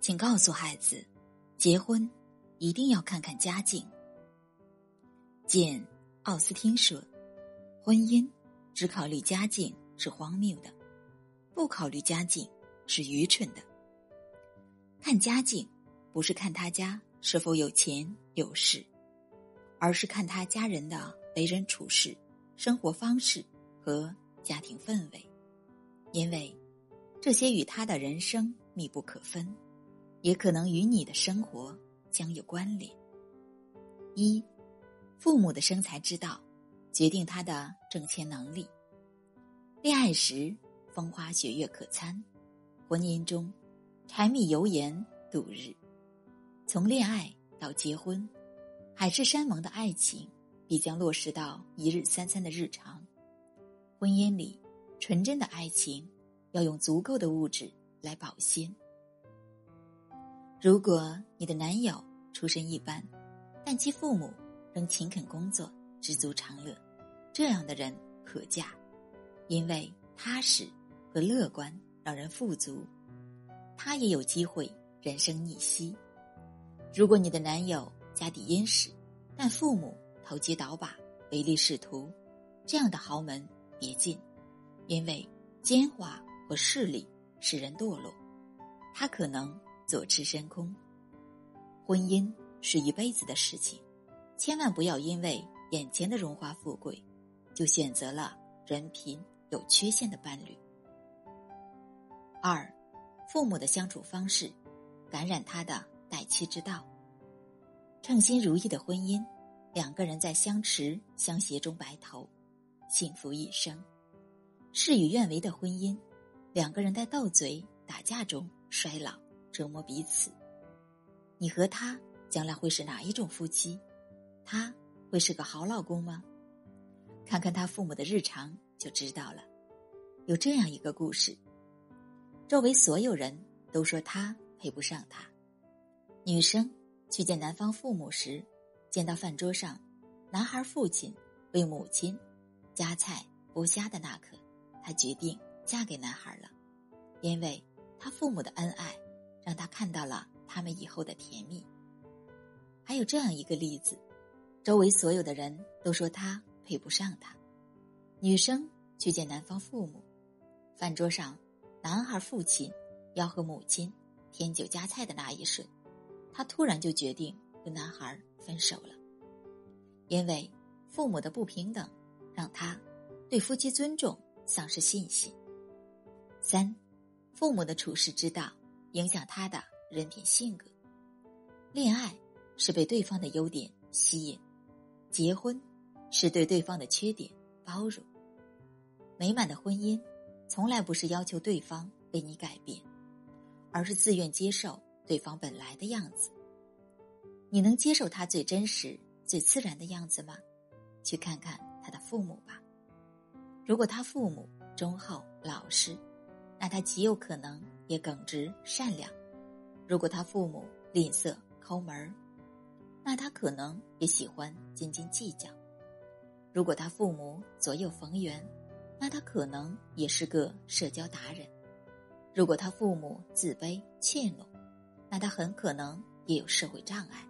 请告诉孩子，结婚一定要看看家境。简·奥斯汀说：“婚姻只考虑家境是荒谬的，不考虑家境是愚蠢的。看家境不是看他家是否有钱有势，而是看他家人的为人处事、生活方式和家庭氛围，因为这些与他的人生密不可分。”也可能与你的生活将有关联。一，父母的生财之道，决定他的挣钱能力。恋爱时风花雪月可餐，婚姻中柴米油盐度日。从恋爱到结婚，海誓山盟的爱情必将落实到一日三餐的日常。婚姻里，纯真的爱情要用足够的物质来保鲜。如果你的男友出身一般，但其父母仍勤恳工作、知足常乐，这样的人可嫁，因为踏实和乐观让人富足，他也有机会人生逆袭。如果你的男友家底殷实，但父母投机倒把、唯利是图，这样的豪门别进，因为奸猾和势力使人堕落，他可能。坐吃山空。婚姻是一辈子的事情，千万不要因为眼前的荣华富贵，就选择了人品有缺陷的伴侣。二，父母的相处方式，感染他的待妻之道。称心如意的婚姻，两个人在相持相携中白头，幸福一生；事与愿违的婚姻，两个人在斗嘴打架中衰老。折磨彼此，你和他将来会是哪一种夫妻？他会是个好老公吗？看看他父母的日常就知道了。有这样一个故事：周围所有人都说他配不上他。女生去见男方父母时，见到饭桌上男孩父亲为母亲夹菜剥虾的那刻，她决定嫁给男孩了，因为他父母的恩爱。让他看到了他们以后的甜蜜。还有这样一个例子，周围所有的人都说他配不上她。女生去见男方父母，饭桌上，男孩父亲要和母亲添酒加菜的那一瞬，他突然就决定跟男孩分手了，因为父母的不平等，让他对夫妻尊重丧失信心。三，父母的处事之道。影响他的人品性格。恋爱是被对方的优点吸引，结婚是对对方的缺点包容。美满的婚姻从来不是要求对方为你改变，而是自愿接受对方本来的样子。你能接受他最真实、最自然的样子吗？去看看他的父母吧。如果他父母忠厚老实，那他极有可能。也耿直善良，如果他父母吝啬抠门儿，那他可能也喜欢斤斤计较；如果他父母左右逢源，那他可能也是个社交达人；如果他父母自卑怯懦，那他很可能也有社会障碍。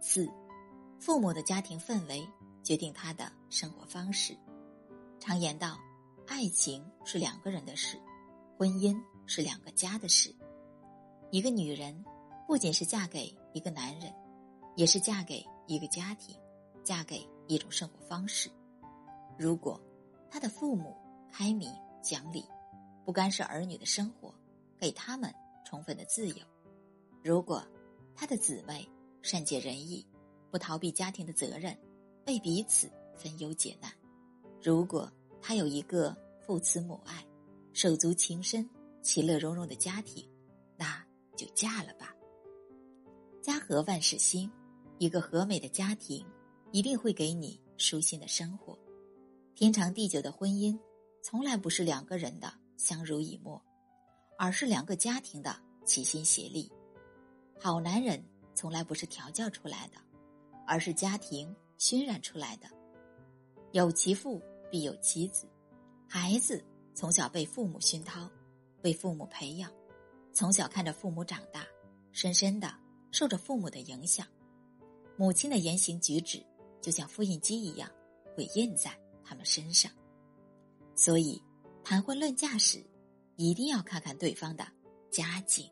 四，父母的家庭氛围决定他的生活方式。常言道，爱情是两个人的事。婚姻是两个家的事，一个女人不仅是嫁给一个男人，也是嫁给一个家庭，嫁给一种生活方式。如果她的父母开明讲理，不干涉儿女的生活，给他们充分的自由；如果她的姊妹善解人意，不逃避家庭的责任，为彼此分忧解难；如果她有一个父慈母爱。手足情深、其乐融融的家庭，那就嫁了吧。家和万事兴，一个和美的家庭一定会给你舒心的生活。天长地久的婚姻，从来不是两个人的相濡以沫，而是两个家庭的齐心协力。好男人从来不是调教出来的，而是家庭熏染出来的。有其父必有其子，孩子。从小被父母熏陶，被父母培养，从小看着父母长大，深深的受着父母的影响，母亲的言行举止就像复印机一样，会印在他们身上。所以，谈婚论嫁时，一定要看看对方的家境。